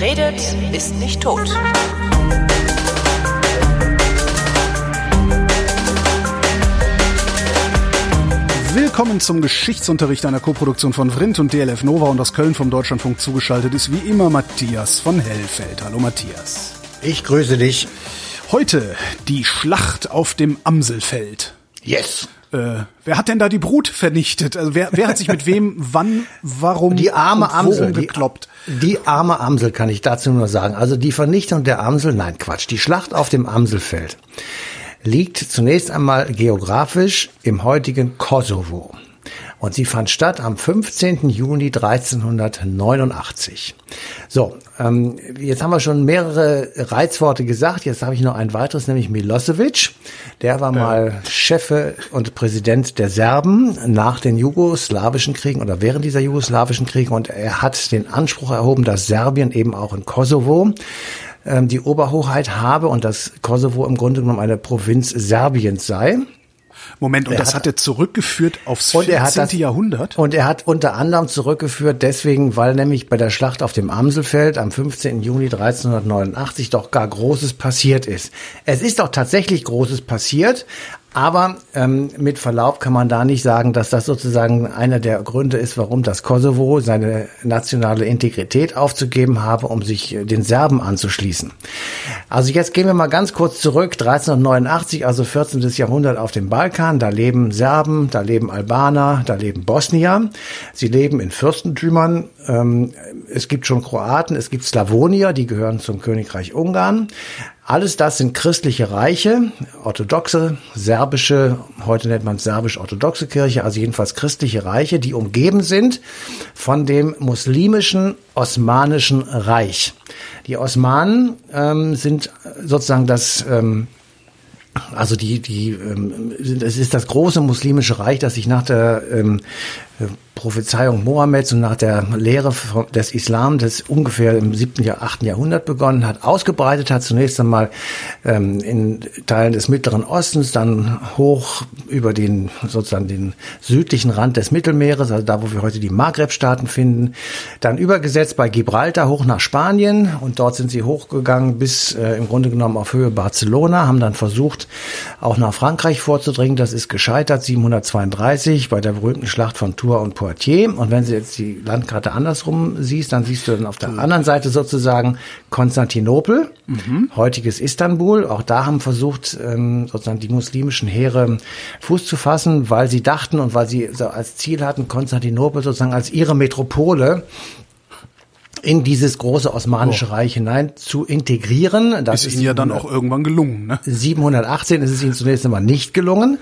Wer redet, ist nicht tot. Willkommen zum Geschichtsunterricht einer Koproduktion von Vrindt und DLF Nova und aus Köln vom Deutschlandfunk zugeschaltet ist wie immer Matthias von Hellfeld. Hallo Matthias. Ich grüße dich. Heute die Schlacht auf dem Amselfeld. Yes. Äh, wer hat denn da die Brut vernichtet? Also wer, wer hat sich mit wem, wann, warum Die arme Amsel, die, gekloppt? die arme Amsel kann ich dazu nur sagen. Also die Vernichtung der Amsel, nein Quatsch, die Schlacht auf dem Amselfeld liegt zunächst einmal geografisch im heutigen Kosovo. Und sie fand statt am 15. Juni 1389. So, ähm, jetzt haben wir schon mehrere Reizworte gesagt. Jetzt habe ich noch ein weiteres, nämlich Milosevic. Der war mal Chef und Präsident der Serben nach den jugoslawischen Kriegen oder während dieser jugoslawischen Kriege. Und er hat den Anspruch erhoben, dass Serbien eben auch in Kosovo ähm, die Oberhoheit habe und dass Kosovo im Grunde genommen eine Provinz Serbiens sei. Moment, und Er das hat- hat er zurückgeführt aufs Und 14. er hat das- Jahrhundert? Und er hat unter anderem zurückgeführt deswegen, weil nämlich bei der Schlacht auf dem Amselfeld am 15. Juni 1389 doch gar Großes passiert ist. Es ist doch tatsächlich Großes passiert, aber ähm, mit Verlaub kann man da nicht sagen, dass das sozusagen einer der Gründe ist, warum das Kosovo seine nationale Integrität aufzugeben habe, um sich äh, den Serben anzuschließen. Also jetzt gehen wir mal ganz kurz zurück, 1389, also 14. Jahrhundert auf dem Balkan. Da leben Serben, da leben Albaner, da leben Bosnier. Sie leben in Fürstentümern. Ähm, es gibt schon Kroaten, es gibt Slawonier, die gehören zum Königreich Ungarn. Alles das sind christliche Reiche, orthodoxe, serbische, heute nennt man es serbisch-orthodoxe Kirche, also jedenfalls christliche Reiche, die umgeben sind von dem muslimischen Osmanischen Reich. Die Osmanen ähm, sind sozusagen das ähm, also die, die, ähm, es ist das große muslimische Reich, das sich nach der ähm, äh, Prophezeiung Mohammeds und nach der Lehre des Islam, das ungefähr im siebten, Jahr, achten Jahrhundert begonnen hat, ausgebreitet hat. Zunächst einmal ähm, in Teilen des Mittleren Ostens, dann hoch über den sozusagen den südlichen Rand des Mittelmeeres, also da, wo wir heute die Maghreb-Staaten finden, dann übergesetzt bei Gibraltar hoch nach Spanien und dort sind sie hochgegangen bis äh, im Grunde genommen auf Höhe Barcelona, haben dann versucht, auch nach Frankreich vorzudringen. Das ist gescheitert, 732 bei der berühmten Schlacht von Tours und Poitiers. Und wenn du jetzt die Landkarte andersrum siehst, dann siehst du dann auf der anderen Seite sozusagen Konstantinopel, heutiges Istanbul. Auch da haben versucht, ähm, sozusagen die muslimischen Heere Fuß zu fassen, weil sie dachten und weil sie so als Ziel hatten, Konstantinopel sozusagen als ihre Metropole in dieses große Osmanische Reich hinein zu integrieren. Das ist ihnen ja dann auch irgendwann gelungen, ne? 718 ist es ihnen zunächst einmal nicht gelungen.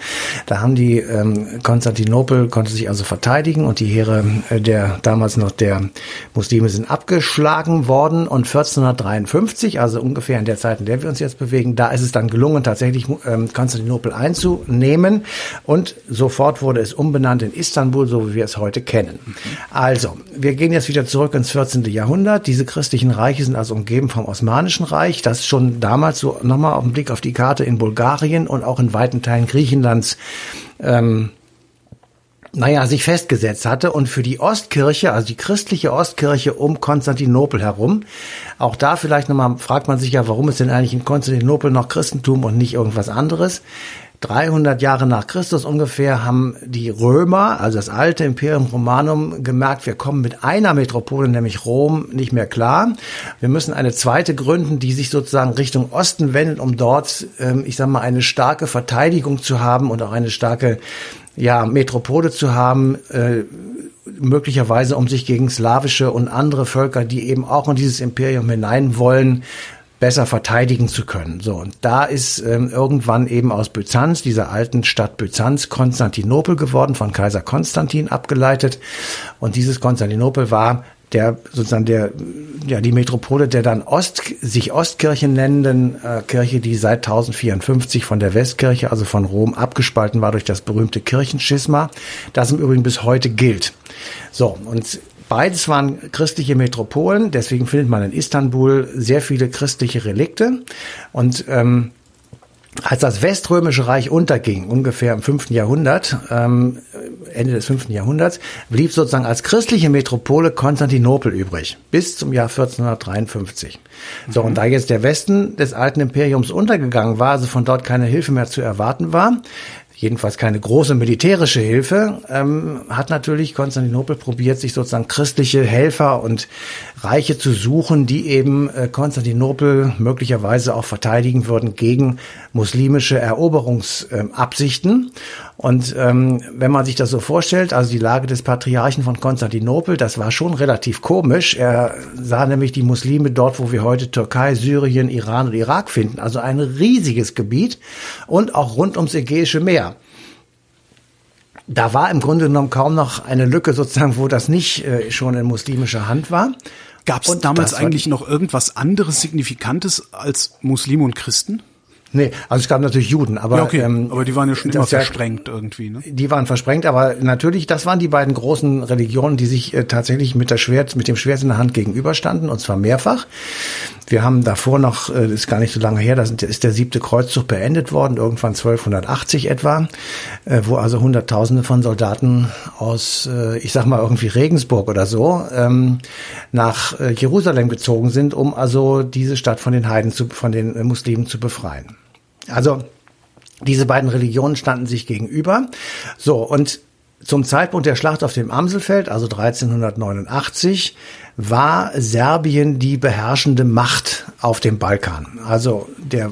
Da haben die ähm, Konstantinopel konnte sich also verteidigen und die Heere äh, der damals noch der Muslime sind abgeschlagen worden und 1453, also ungefähr in der Zeit, in der wir uns jetzt bewegen, da ist es dann gelungen, tatsächlich ähm, Konstantinopel einzunehmen und sofort wurde es umbenannt in Istanbul, so wie wir es heute kennen. Also, wir gehen jetzt wieder zurück ins 14. Jahrhundert. Diese christlichen Reiche sind also umgeben vom Osmanischen Reich, das schon damals so nochmal auf den Blick auf die Karte in Bulgarien und auch in weiten Teilen Griechenlands ähm, naja, sich festgesetzt hatte. Und für die Ostkirche, also die christliche Ostkirche um Konstantinopel herum, auch da vielleicht nochmal fragt man sich ja, warum ist denn eigentlich in Konstantinopel noch Christentum und nicht irgendwas anderes? 300 Jahre nach Christus ungefähr haben die Römer, also das alte Imperium Romanum, gemerkt, wir kommen mit einer Metropole, nämlich Rom, nicht mehr klar. Wir müssen eine zweite gründen, die sich sozusagen Richtung Osten wendet, um dort, ähm, ich sag mal, eine starke Verteidigung zu haben und auch eine starke ja, Metropole zu haben, äh, möglicherweise um sich gegen slawische und andere Völker, die eben auch in dieses Imperium hinein wollen, besser verteidigen zu können. So, und da ist ähm, irgendwann eben aus Byzanz, dieser alten Stadt Byzanz, Konstantinopel geworden, von Kaiser Konstantin abgeleitet. Und dieses Konstantinopel war der sozusagen der ja die Metropole der dann Ost sich Ostkirche nennenden äh, Kirche, die seit 1054 von der Westkirche, also von Rom abgespalten war durch das berühmte Kirchenschisma, das im Übrigen bis heute gilt. So und Beides waren christliche Metropolen, deswegen findet man in Istanbul sehr viele christliche Relikte. Und ähm, als das Weströmische Reich unterging, ungefähr im fünften Jahrhundert, ähm, Ende des fünften Jahrhunderts, blieb sozusagen als christliche Metropole Konstantinopel übrig, bis zum Jahr 1453. So, und da jetzt der Westen des alten Imperiums untergegangen war, also von dort keine Hilfe mehr zu erwarten war, jedenfalls keine große militärische Hilfe, ähm, hat natürlich Konstantinopel probiert, sich sozusagen christliche Helfer und Reiche zu suchen, die eben äh, Konstantinopel möglicherweise auch verteidigen würden gegen muslimische Eroberungsabsichten. Und ähm, wenn man sich das so vorstellt, also die Lage des Patriarchen von Konstantinopel, das war schon relativ komisch. Er sah nämlich die Muslime dort, wo wir heute Türkei, Syrien, Iran und Irak finden, also ein riesiges Gebiet und auch rund ums Ägäische Meer da war im Grunde genommen kaum noch eine Lücke sozusagen, wo das nicht äh, schon in muslimischer Hand war. Gab es damals eigentlich noch irgendwas anderes Signifikantes als Muslime und Christen? Nee, also es gab natürlich Juden, aber ja, okay. ähm, aber die waren ja schon immer versprengt ja, irgendwie. Ne? Die waren versprengt, aber natürlich, das waren die beiden großen Religionen, die sich äh, tatsächlich mit der Schwert, mit dem Schwert in der Hand gegenüberstanden und zwar mehrfach. Wir haben davor noch, äh, ist gar nicht so lange her, da ist der siebte Kreuzzug beendet worden, irgendwann 1280 etwa, äh, wo also Hunderttausende von Soldaten aus, äh, ich sag mal irgendwie Regensburg oder so, ähm, nach äh, Jerusalem gezogen sind, um also diese Stadt von den Heiden zu, von den äh, Muslimen zu befreien. Also diese beiden Religionen standen sich gegenüber. So, und zum Zeitpunkt der Schlacht auf dem Amselfeld, also 1389, war Serbien die beherrschende Macht auf dem Balkan. Also der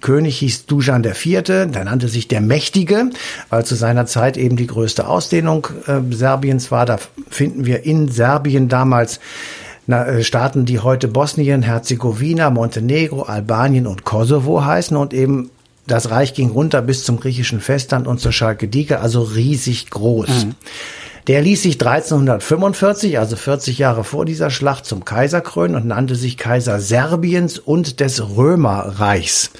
König hieß Dujan IV., der nannte sich der Mächtige, weil zu seiner Zeit eben die größte Ausdehnung äh, Serbiens war. Da finden wir in Serbien damals Staaten, die heute Bosnien, Herzegowina, Montenegro, Albanien und Kosovo heißen und eben das Reich ging runter bis zum griechischen Festland und zur Schalke Dike, also riesig groß. Mhm. Der ließ sich 1345, also 40 Jahre vor dieser Schlacht, zum Kaiser krönen und nannte sich Kaiser Serbiens und des Römerreichs.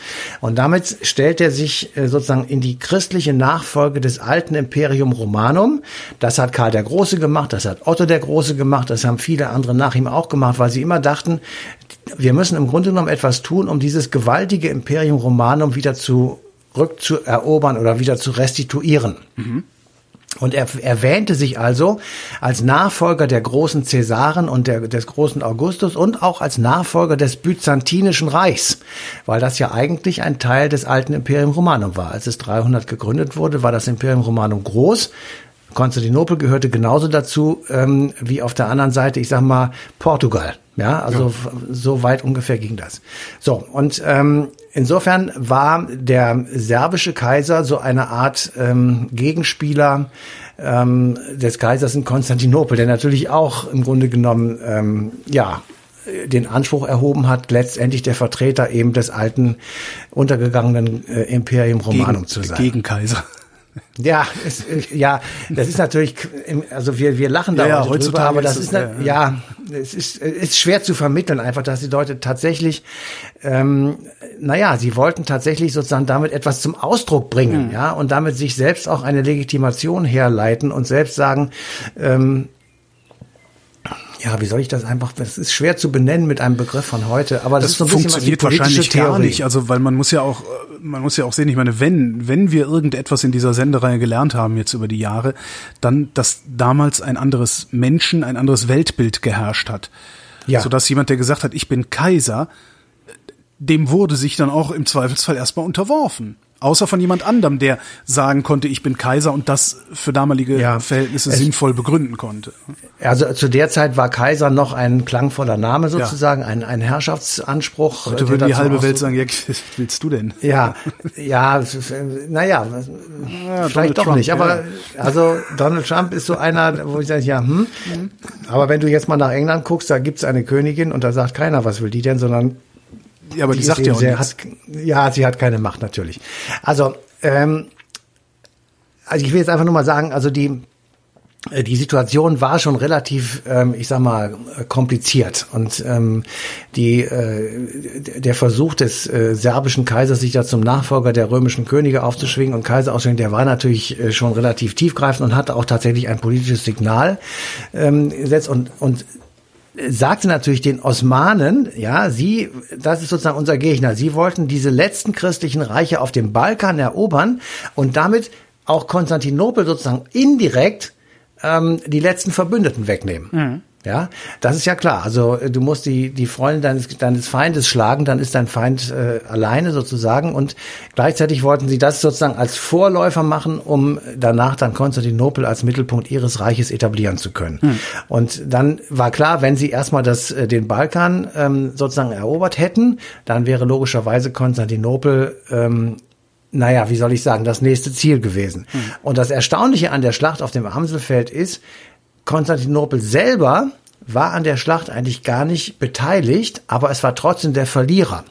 Und damit stellt er sich äh, sozusagen in die christliche Nachfolge des alten Imperium Romanum. Das hat Karl der Große gemacht, das hat Otto der Große gemacht, das haben viele andere nach ihm auch gemacht, weil sie immer dachten, wir müssen im Grunde genommen etwas tun, um dieses gewaltige Imperium Romanum wieder zu rückzuerobern oder wieder zu restituieren. Mhm. Und er erwähnte sich also als Nachfolger der großen Cäsaren und der, des großen Augustus und auch als Nachfolger des Byzantinischen Reichs, weil das ja eigentlich ein Teil des alten Imperium Romanum war. Als es 300 gegründet wurde, war das Imperium Romanum groß. Konstantinopel gehörte genauso dazu ähm, wie auf der anderen Seite, ich sag mal, Portugal. Ja, also ja. so weit ungefähr ging das. So, und ähm, insofern war der serbische Kaiser so eine Art ähm, Gegenspieler ähm, des Kaisers in Konstantinopel, der natürlich auch im Grunde genommen, ähm, ja, den Anspruch erhoben hat, letztendlich der Vertreter eben des alten, untergegangenen äh, Imperium Romanum Gegen, zu sein. Gegenkaiser. Ja, es, ja, das ist natürlich, also wir, wir lachen da ja, heute drüber, aber das ist, ist ja, ja, es ist, ist schwer zu vermitteln, einfach, dass die Leute tatsächlich, ähm, naja, sie wollten tatsächlich sozusagen damit etwas zum Ausdruck bringen, mhm. ja, und damit sich selbst auch eine Legitimation herleiten und selbst sagen, ähm, ja, wie soll ich das einfach, das ist schwer zu benennen mit einem Begriff von heute, aber das, das ist so ein funktioniert bisschen wahrscheinlich Theorie. gar nicht. Also, weil man muss ja auch, man muss ja auch sehen, ich meine, wenn, wenn wir irgendetwas in dieser Sendereihe gelernt haben jetzt über die Jahre, dann, dass damals ein anderes Menschen, ein anderes Weltbild geherrscht hat. Ja. Sodass jemand, der gesagt hat, ich bin Kaiser, dem wurde sich dann auch im Zweifelsfall erstmal unterworfen. Außer von jemand anderem, der sagen konnte, ich bin Kaiser und das für damalige ja, Verhältnisse sinnvoll begründen konnte. Also zu der Zeit war Kaiser noch ein klangvoller Name sozusagen, ja. ein, ein Herrschaftsanspruch. Heute würde die halbe Welt sagen, ja, was willst du denn? Ja, ja, naja, ja, vielleicht Donald doch Trump, nicht. Aber also Donald Trump ist so einer, wo ich sage, ja, hm. Mhm. Aber wenn du jetzt mal nach England guckst, da gibt's eine Königin und da sagt keiner, was will die denn, sondern ja, aber die, die sagt ja auch sehr, hat, Ja, sie hat keine Macht natürlich. Also, ähm, also ich will jetzt einfach nur mal sagen, also die äh, die Situation war schon relativ, ähm, ich sag mal, kompliziert. Und ähm, die äh, der Versuch des äh, serbischen Kaisers, sich da zum Nachfolger der römischen Könige aufzuschwingen und Kaiser auszuschwingen, der war natürlich äh, schon relativ tiefgreifend und hatte auch tatsächlich ein politisches Signal ähm, gesetzt. Und und sagte natürlich den Osmanen, ja, sie, das ist sozusagen unser Gegner. Sie wollten diese letzten christlichen Reiche auf dem Balkan erobern und damit auch Konstantinopel sozusagen indirekt ähm, die letzten Verbündeten wegnehmen. Mhm. Ja, das ist ja klar. Also äh, du musst die die Freunde deines deines Feindes schlagen, dann ist dein Feind äh, alleine sozusagen. Und gleichzeitig wollten sie das sozusagen als Vorläufer machen, um danach dann Konstantinopel als Mittelpunkt ihres Reiches etablieren zu können. Hm. Und dann war klar, wenn sie erstmal das äh, den Balkan ähm, sozusagen erobert hätten, dann wäre logischerweise Konstantinopel ähm, naja, wie soll ich sagen, das nächste Ziel gewesen. Hm. Und das Erstaunliche an der Schlacht auf dem Amselfeld ist, Konstantinopel selber war an der Schlacht eigentlich gar nicht beteiligt, aber es war trotzdem der Verlierer.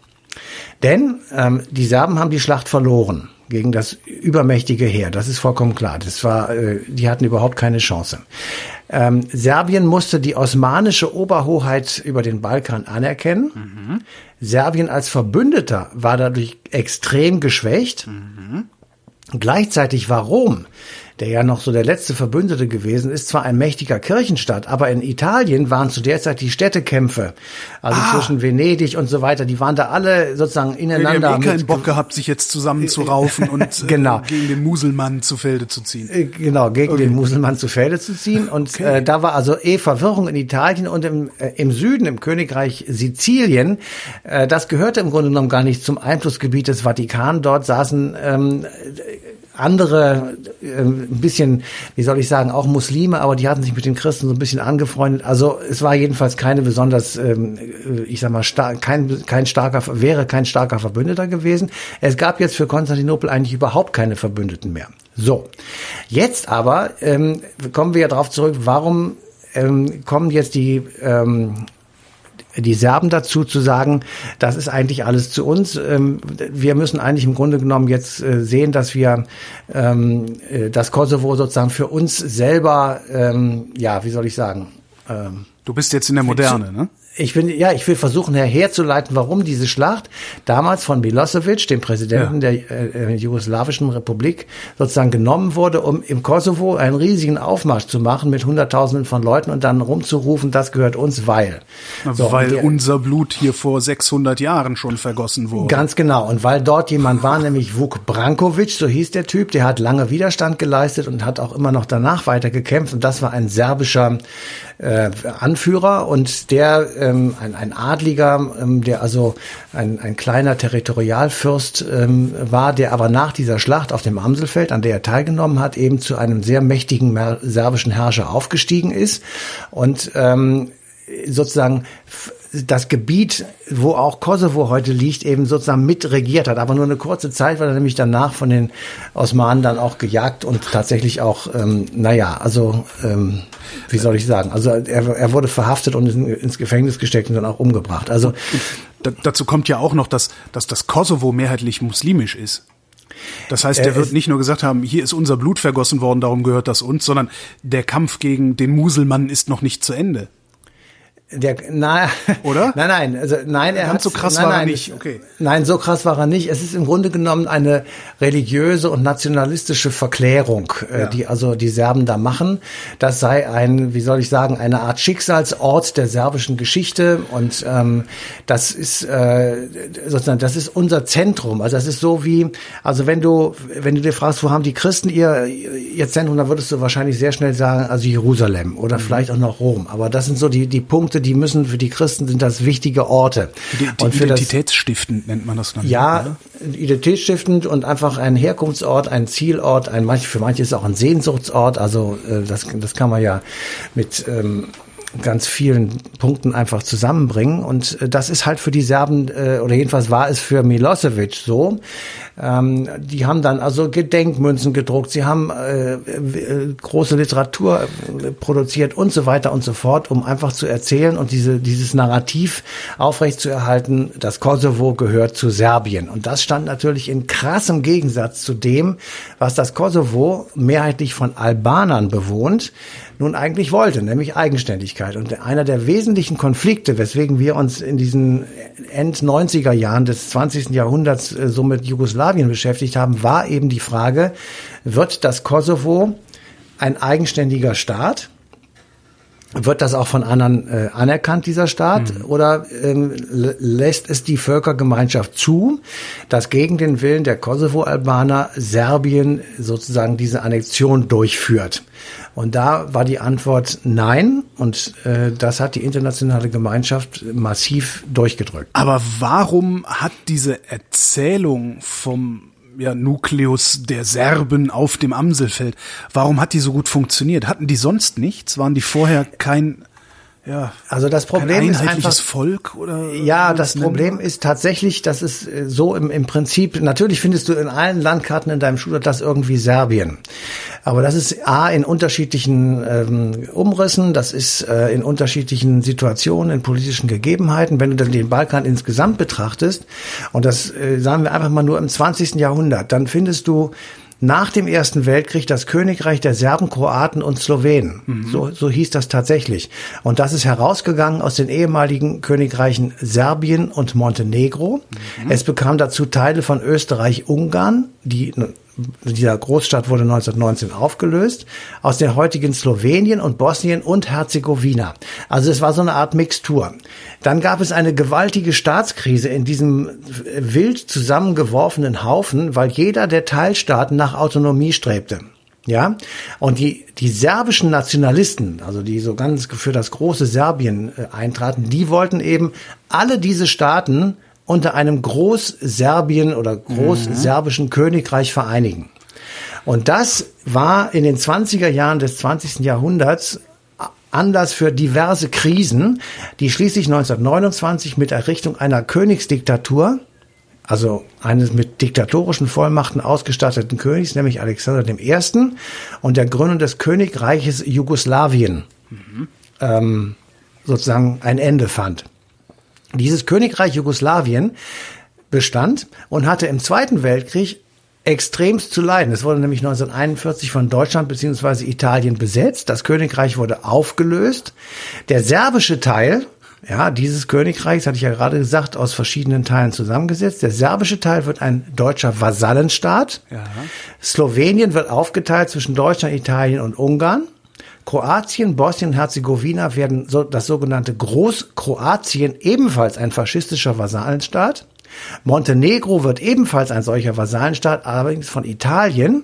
Denn ähm, die Serben haben die Schlacht verloren gegen das übermächtige Heer. Das ist vollkommen klar. Das war, äh, die hatten überhaupt keine Chance. Ähm, Serbien musste die osmanische Oberhoheit über den Balkan anerkennen. Mhm. Serbien als Verbündeter war dadurch extrem geschwächt. Mhm. Gleichzeitig war Rom der ja noch so der letzte Verbündete gewesen ist, zwar ein mächtiger Kirchenstaat, aber in Italien waren zu der Zeit die Städtekämpfe, also ah. zwischen Venedig und so weiter, die waren da alle sozusagen ineinander. Die haben eh keinen Bock gehabt, sich jetzt zusammenzuraufen und äh, genau. gegen den Muselmann zu Felde zu ziehen. Äh, genau, gegen okay. den Muselmann zu Felde zu ziehen. Und okay. äh, da war also eh Verwirrung in Italien und im, äh, im Süden, im Königreich Sizilien. Äh, das gehörte im Grunde genommen gar nicht zum Einflussgebiet des Vatikan. Dort saßen ähm, andere, äh, ein bisschen, wie soll ich sagen, auch Muslime, aber die hatten sich mit den Christen so ein bisschen angefreundet. Also es war jedenfalls keine besonders, ähm, äh, ich sag mal, kein, kein starker, wäre kein starker Verbündeter gewesen. Es gab jetzt für Konstantinopel eigentlich überhaupt keine Verbündeten mehr. So, jetzt aber ähm, kommen wir ja darauf zurück, warum ähm, kommen jetzt die ähm, die Serben dazu zu sagen, das ist eigentlich alles zu uns. Ähm, wir müssen eigentlich im Grunde genommen jetzt äh, sehen, dass wir ähm, äh, das Kosovo sozusagen für uns selber, ähm, ja, wie soll ich sagen? Du bist jetzt in der Moderne, ne? Ich bin, ja, ich will versuchen herzuleiten, warum diese Schlacht damals von Milosevic, dem Präsidenten ja. der äh, jugoslawischen Republik, sozusagen genommen wurde, um im Kosovo einen riesigen Aufmarsch zu machen mit Hunderttausenden von Leuten und dann rumzurufen, das gehört uns, weil. So, weil der, unser Blut hier vor 600 Jahren schon vergossen wurde. Ganz genau. Und weil dort jemand war, nämlich Vuk Brankovic, so hieß der Typ, der hat lange Widerstand geleistet und hat auch immer noch danach weiter gekämpft. Und das war ein serbischer äh, Anführer und der ähm, ein, ein Adliger, ähm, der also ein, ein kleiner Territorialfürst ähm, war, der aber nach dieser Schlacht auf dem Amselfeld, an der er teilgenommen hat, eben zu einem sehr mächtigen serbischen Herrscher aufgestiegen ist. Und ähm, sozusagen das Gebiet, wo auch Kosovo heute liegt, eben sozusagen mitregiert hat. Aber nur eine kurze Zeit, weil er nämlich danach von den Osmanen dann auch gejagt und tatsächlich auch, ähm, naja, also ähm, wie soll ich sagen, also er, er wurde verhaftet und in, ins Gefängnis gesteckt und dann auch umgebracht. Also da, dazu kommt ja auch noch, dass, dass das Kosovo mehrheitlich muslimisch ist. Das heißt, der wird nicht nur gesagt haben, hier ist unser Blut vergossen worden, darum gehört das uns, sondern der Kampf gegen den Muselmann ist noch nicht zu Ende. Der, na, oder? Nein, nein, also nein, er hat so krass nein, war nein, er nicht. Okay. Nein, so krass war er nicht. Es ist im Grunde genommen eine religiöse und nationalistische Verklärung, äh, ja. die also die Serben da machen. Das sei ein, wie soll ich sagen, eine Art Schicksalsort der serbischen Geschichte und ähm, das ist äh, sozusagen, das ist unser Zentrum. Also das ist so wie, also wenn du, wenn du dir fragst, wo haben die Christen ihr ihr Zentrum, dann würdest du wahrscheinlich sehr schnell sagen, also Jerusalem oder mhm. vielleicht auch noch Rom. Aber das sind so die die Punkte Punkte, die müssen für die Christen sind das wichtige Orte. Die, die und Identitätsstiftend nennt man das dann. Ja, oder? identitätsstiftend und einfach ein Herkunftsort, ein Zielort, ein für manche ist auch ein Sehnsuchtsort. Also äh, das, das kann man ja mit ähm, ganz vielen Punkten einfach zusammenbringen. Und äh, das ist halt für die Serben, äh, oder jedenfalls war es für Milosevic so. Ähm, die haben dann also Gedenkmünzen gedruckt, sie haben äh, äh, große Literatur äh, produziert und so weiter und so fort, um einfach zu erzählen und diese, dieses Narrativ aufrechtzuerhalten, das Kosovo gehört zu Serbien. Und das stand natürlich in krassem Gegensatz zu dem, was das Kosovo mehrheitlich von Albanern bewohnt, nun eigentlich wollte, nämlich Eigenständigkeit. Und einer der wesentlichen Konflikte, weswegen wir uns in diesen End-90er Jahren des 20. Jahrhunderts äh, so mit Jugoslawien beschäftigt haben, war eben die Frage, wird das Kosovo ein eigenständiger Staat? Wird das auch von anderen äh, anerkannt, dieser Staat? Mhm. Oder ähm, lässt es die Völkergemeinschaft zu, dass gegen den Willen der Kosovo-Albaner Serbien sozusagen diese Annexion durchführt? Und da war die Antwort nein. Und äh, das hat die internationale Gemeinschaft massiv durchgedrückt. Aber warum hat diese Erzählung vom ja, Nukleus der Serben auf dem Amselfeld. Warum hat die so gut funktioniert? Hatten die sonst nichts? Waren die vorher kein ja, also das Problem ist einfach Volk oder ja, das Problem ist tatsächlich, dass es äh, so im, im Prinzip natürlich findest du in allen Landkarten in deinem das irgendwie Serbien, aber das ist a in unterschiedlichen ähm, Umrissen, das ist äh, in unterschiedlichen Situationen, in politischen Gegebenheiten. Wenn du dann den Balkan insgesamt betrachtest und das äh, sagen wir einfach mal nur im 20. Jahrhundert, dann findest du nach dem Ersten Weltkrieg das Königreich der Serben, Kroaten und Slowenen. Mhm. So, so hieß das tatsächlich. Und das ist herausgegangen aus den ehemaligen Königreichen Serbien und Montenegro. Mhm. Es bekam dazu Teile von Österreich-Ungarn, die dieser Großstadt wurde 1919 aufgelöst, aus der heutigen Slowenien und Bosnien und Herzegowina. Also es war so eine Art Mixtur. Dann gab es eine gewaltige Staatskrise in diesem wild zusammengeworfenen Haufen, weil jeder der Teilstaaten nach Autonomie strebte. Ja, und die, die serbischen Nationalisten, also die so ganz für das große Serbien äh, eintraten, die wollten eben alle diese Staaten unter einem Großserbien oder Großserbischen mhm. Königreich vereinigen. Und das war in den 20er Jahren des 20. Jahrhunderts Anlass für diverse Krisen, die schließlich 1929 mit Errichtung einer Königsdiktatur, also eines mit diktatorischen Vollmachten ausgestatteten Königs, nämlich Alexander I. und der Gründung des Königreiches Jugoslawien, mhm. ähm, sozusagen ein Ende fand. Dieses Königreich Jugoslawien bestand und hatte im Zweiten Weltkrieg extremst zu leiden. Es wurde nämlich 1941 von Deutschland bzw. Italien besetzt. Das Königreich wurde aufgelöst. Der serbische Teil, ja, dieses Königreichs, hatte ich ja gerade gesagt, aus verschiedenen Teilen zusammengesetzt. Der serbische Teil wird ein deutscher Vasallenstaat. Ja. Slowenien wird aufgeteilt zwischen Deutschland, Italien und Ungarn. Kroatien, Bosnien-Herzegowina werden so, das sogenannte Großkroatien, ebenfalls ein faschistischer Vasallenstaat. Montenegro wird ebenfalls ein solcher Vasallenstaat, allerdings von Italien.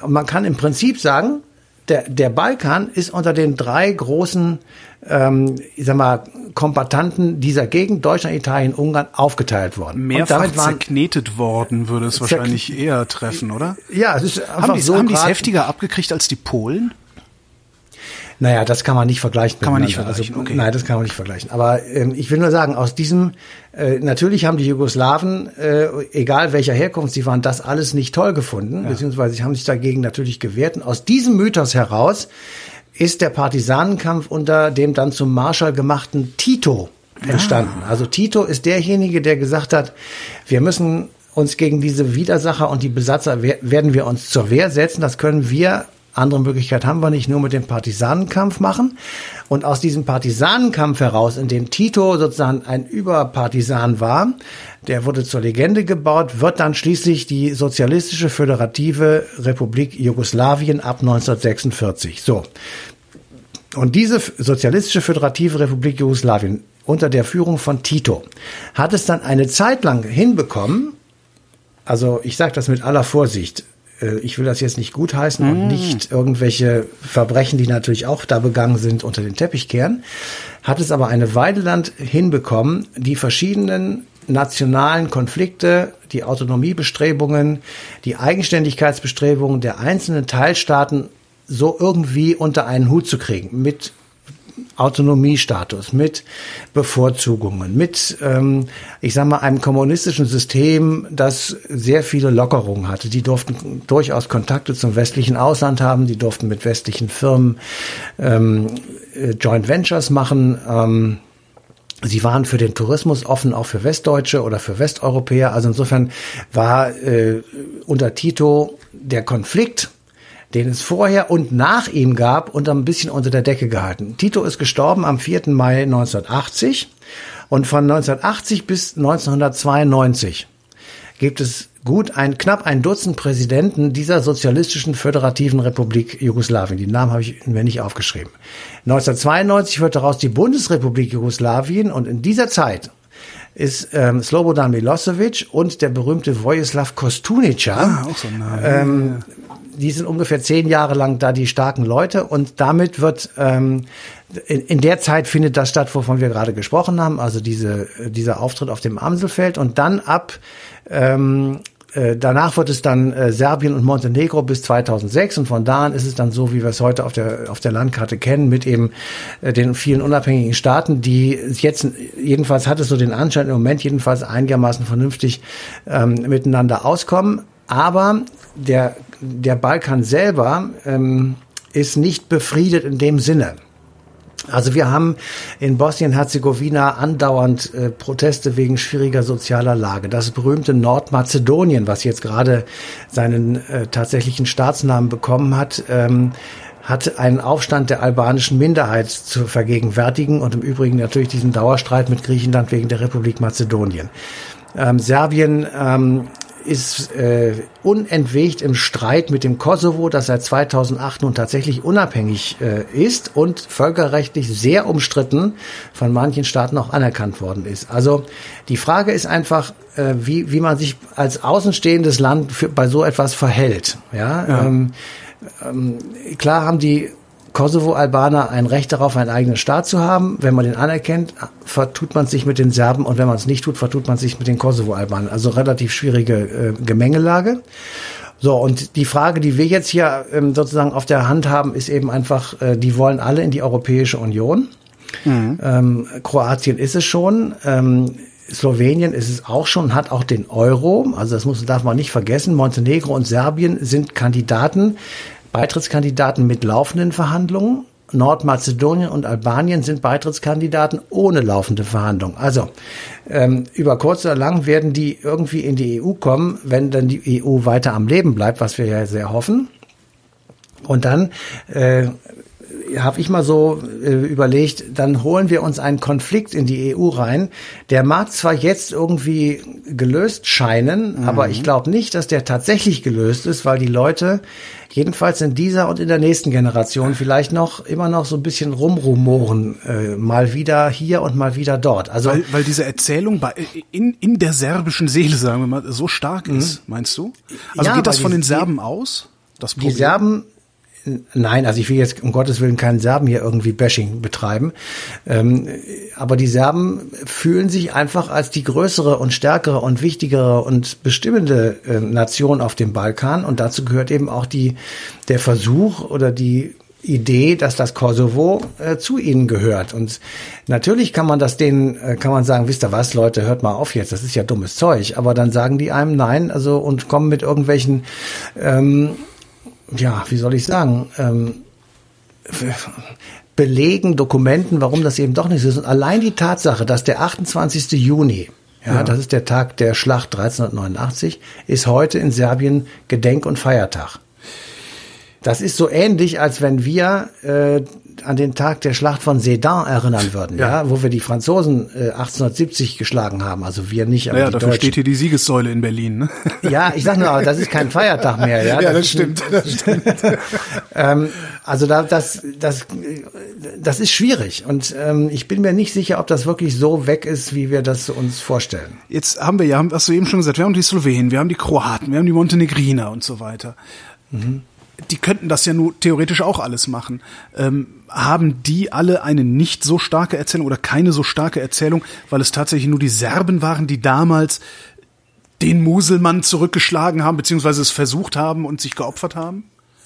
Und man kann im Prinzip sagen, der, der Balkan ist unter den drei großen, ähm, ich sag mal, Kompatanten dieser Gegend, Deutschland, Italien, Ungarn, aufgeteilt worden. Mehrfach zerknetet worden, würde es wahrscheinlich eher treffen, oder? Ja, es ist einfach haben die, so. Haben die es heftiger abgekriegt als die Polen? Naja, das kann man nicht vergleichen. Kann man nicht also, vergleichen, also, okay. Nein, das kann man nicht vergleichen. Aber ähm, ich will nur sagen, aus diesem, äh, natürlich haben die Jugoslawen, äh, egal welcher Herkunft sie waren, das alles nicht toll gefunden, ja. beziehungsweise sie haben sich dagegen natürlich gewehrt. Und aus diesem Mythos heraus ist der Partisanenkampf unter dem dann zum Marschall gemachten Tito entstanden. Ah. Also Tito ist derjenige, der gesagt hat, wir müssen uns gegen diese Widersacher und die Besatzer werden wir uns zur Wehr setzen. Das können wir andere Möglichkeit haben wir nicht, nur mit dem Partisanenkampf machen. Und aus diesem Partisanenkampf heraus, in dem Tito sozusagen ein Überpartisan war, der wurde zur Legende gebaut, wird dann schließlich die Sozialistische Föderative Republik Jugoslawien ab 1946. So. Und diese Sozialistische Föderative Republik Jugoslawien unter der Führung von Tito hat es dann eine Zeit lang hinbekommen, also ich sage das mit aller Vorsicht, äh, ich will das jetzt nicht gutheißen mm. und nicht irgendwelche Verbrechen, die natürlich auch da begangen sind, unter den Teppich kehren, hat es aber eine Weideland hinbekommen, die verschiedenen nationalen Konflikte, die Autonomiebestrebungen, die Eigenständigkeitsbestrebungen der einzelnen Teilstaaten so irgendwie unter einen Hut zu kriegen mit Autonomiestatus, mit Bevorzugungen, mit, ähm, ich sag mal, einem kommunistischen System, das sehr viele Lockerungen hatte. Die durften durchaus Kontakte zum westlichen Ausland haben, die durften mit westlichen Firmen ähm, äh, Joint Ventures machen. Ähm, Sie waren für den Tourismus offen, auch für Westdeutsche oder für Westeuropäer. Also insofern war äh, unter Tito der Konflikt den es vorher und nach ihm gab und ein bisschen unter der Decke gehalten. Tito ist gestorben am 4. Mai 1980 und von 1980 bis 1992 gibt es gut ein knapp ein Dutzend Präsidenten dieser sozialistischen föderativen Republik Jugoslawien. Die Namen habe ich mir nicht aufgeschrieben. 1992 wird daraus die Bundesrepublik Jugoslawien und in dieser Zeit ist ähm, Slobodan Milosevic und der berühmte Vojislav Kostunica. Ah, auch so ein Name. Ähm, die sind ungefähr zehn Jahre lang da die starken Leute und damit wird ähm, in, in der Zeit findet das statt, wovon wir gerade gesprochen haben, also diese, dieser Auftritt auf dem Amselfeld und dann ab ähm, äh, danach wird es dann äh, Serbien und Montenegro bis 2006 und von da an ist es dann so, wie wir es heute auf der auf der Landkarte kennen, mit eben äh, den vielen unabhängigen Staaten, die jetzt jedenfalls hat es so den Anschein im Moment jedenfalls einigermaßen vernünftig ähm, miteinander auskommen. Aber der der Balkan selber ähm, ist nicht befriedet in dem Sinne. Also wir haben in Bosnien-Herzegowina andauernd äh, Proteste wegen schwieriger sozialer Lage. Das berühmte Nordmazedonien, was jetzt gerade seinen äh, tatsächlichen Staatsnamen bekommen hat, ähm, hat einen Aufstand der albanischen Minderheit zu vergegenwärtigen und im Übrigen natürlich diesen Dauerstreit mit Griechenland wegen der Republik Mazedonien. Ähm, Serbien ähm, ist äh, unentwegt im Streit mit dem Kosovo, das seit 2008 nun tatsächlich unabhängig äh, ist und völkerrechtlich sehr umstritten von manchen Staaten auch anerkannt worden ist. Also die Frage ist einfach, äh, wie, wie man sich als außenstehendes Land für, bei so etwas verhält. Ja, ja. Ähm, ähm, klar haben die Kosovo-Albaner ein Recht darauf, einen eigenen Staat zu haben. Wenn man den anerkennt, vertut man sich mit den Serben und wenn man es nicht tut, vertut man sich mit den Kosovo-Albanern. Also relativ schwierige äh, Gemengelage. So, und die Frage, die wir jetzt hier ähm, sozusagen auf der Hand haben, ist eben einfach, äh, die wollen alle in die Europäische Union. Mhm. Ähm, Kroatien ist es schon. Ähm, Slowenien ist es auch schon, hat auch den Euro. Also das muss, darf man nicht vergessen. Montenegro und Serbien sind Kandidaten. Beitrittskandidaten mit laufenden Verhandlungen. Nordmazedonien und Albanien sind Beitrittskandidaten ohne laufende Verhandlungen. Also ähm, über kurz oder lang werden die irgendwie in die EU kommen, wenn dann die EU weiter am Leben bleibt, was wir ja sehr hoffen. Und dann äh, habe ich mal so äh, überlegt, dann holen wir uns einen Konflikt in die EU rein. Der mag zwar jetzt irgendwie gelöst scheinen, mhm. aber ich glaube nicht, dass der tatsächlich gelöst ist, weil die Leute jedenfalls in dieser und in der nächsten Generation vielleicht noch immer noch so ein bisschen rumrumoren, äh, mal wieder hier und mal wieder dort. Also weil, weil diese Erzählung bei, in, in der serbischen Seele, sagen wir mal, so stark mhm. ist, meinst du? Also ja, geht das von den Serben aus? Das Die Serben Nein, also ich will jetzt um Gottes Willen keinen Serben hier irgendwie Bashing betreiben. Ähm, aber die Serben fühlen sich einfach als die größere und stärkere und wichtigere und bestimmende äh, Nation auf dem Balkan. Und dazu gehört eben auch die, der Versuch oder die Idee, dass das Kosovo äh, zu ihnen gehört. Und natürlich kann man das denen, äh, kann man sagen, wisst ihr was, Leute, hört mal auf jetzt, das ist ja dummes Zeug. Aber dann sagen die einem nein, also und kommen mit irgendwelchen ähm, ja, wie soll ich sagen, ähm, Belegen, Dokumenten, warum das eben doch nicht so ist. Und allein die Tatsache, dass der 28. Juni, ja, ja, das ist der Tag der Schlacht 1389, ist heute in Serbien Gedenk- und Feiertag. Das ist so ähnlich, als wenn wir äh, an den Tag der Schlacht von Sedan erinnern würden, ja, ja wo wir die Franzosen äh, 1870 geschlagen haben. Also wir nicht, aber naja, dafür Deutschen. steht hier die Siegessäule in Berlin. Ne? Ja, ich sag nur, aber das ist kein Feiertag mehr. Ja, ja das, das stimmt. Ein, das stimmt. ähm, also da, das, das, das ist schwierig und ähm, ich bin mir nicht sicher, ob das wirklich so weg ist, wie wir das uns vorstellen. Jetzt haben wir ja, hast du eben schon gesagt, wir haben die Slowenen, wir haben die Kroaten, wir haben die Montenegriner und so weiter. Mhm die könnten das ja nur theoretisch auch alles machen. Ähm, haben die alle eine nicht so starke Erzählung oder keine so starke Erzählung, weil es tatsächlich nur die Serben waren, die damals den Muselmann zurückgeschlagen haben, beziehungsweise es versucht haben und sich geopfert haben?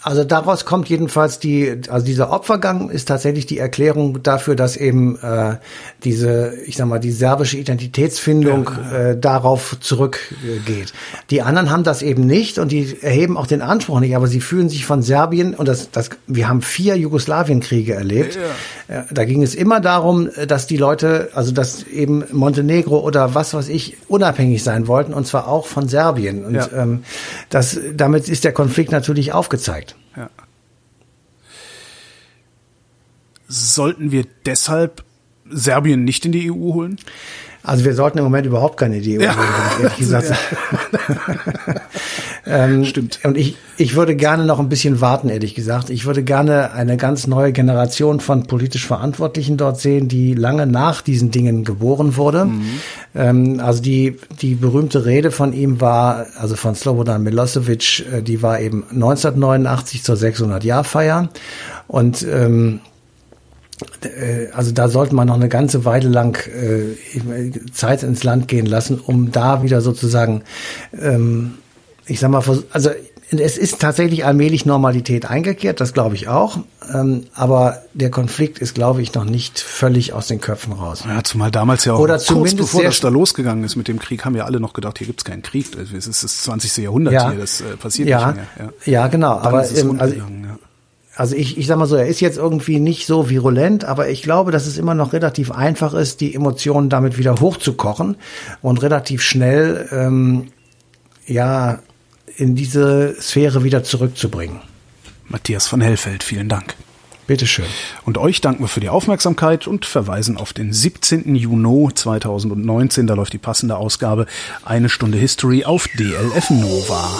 Also daraus kommt jedenfalls die, also dieser Opfergang ist tatsächlich die Erklärung dafür, dass eben äh, diese, ich sag mal, die serbische Identitätsfindung ja, ja. Äh, darauf zurückgeht. Die anderen haben das eben nicht und die erheben auch den Anspruch nicht, aber sie fühlen sich von Serbien und das, das, wir haben vier Jugoslawienkriege erlebt. Ja, da ging es immer darum, dass die Leute, also dass eben Montenegro oder was weiß ich, unabhängig sein wollten und zwar auch von Serbien. Und ähm, das, damit ist der Konflikt natürlich aufgezeigt. Ja. Sollten wir deshalb Serbien nicht in die EU holen? Also wir sollten im Moment überhaupt keine Idee ja. überlegen, ehrlich gesagt. Ähm, Stimmt. Und ich, ich würde gerne noch ein bisschen warten, ehrlich gesagt. Ich würde gerne eine ganz neue Generation von politisch Verantwortlichen dort sehen, die lange nach diesen Dingen geboren wurde. Mhm. Ähm, also die, die berühmte Rede von ihm war, also von Slobodan Milosevic, äh, die war eben 1989 zur 600-Jahr-Feier. Und ähm, äh, also da sollte man noch eine ganze Weile lang äh, Zeit ins Land gehen lassen, um da wieder sozusagen, ähm, ich sag mal, also es ist tatsächlich allmählich Normalität eingekehrt, das glaube ich auch. Ähm, aber der Konflikt ist, glaube ich, noch nicht völlig aus den Köpfen raus. Ja, zumal damals ja auch Oder kurz bevor das da losgegangen ist mit dem Krieg, haben ja alle noch gedacht, hier gibt's keinen Krieg. Es ist das 20. Jahrhundert ja, hier, das äh, passiert ja, nicht mehr. Ja, ja genau. Dann aber ähm, also, ja. Also ich, ich sag mal so, er ist jetzt irgendwie nicht so virulent, aber ich glaube, dass es immer noch relativ einfach ist, die Emotionen damit wieder hochzukochen und relativ schnell ähm, ja in diese Sphäre wieder zurückzubringen. Matthias von Hellfeld, vielen Dank. Bitteschön. Und euch danken wir für die Aufmerksamkeit und verweisen auf den 17. Juni 2019. Da läuft die passende Ausgabe Eine Stunde History auf DLF Nova.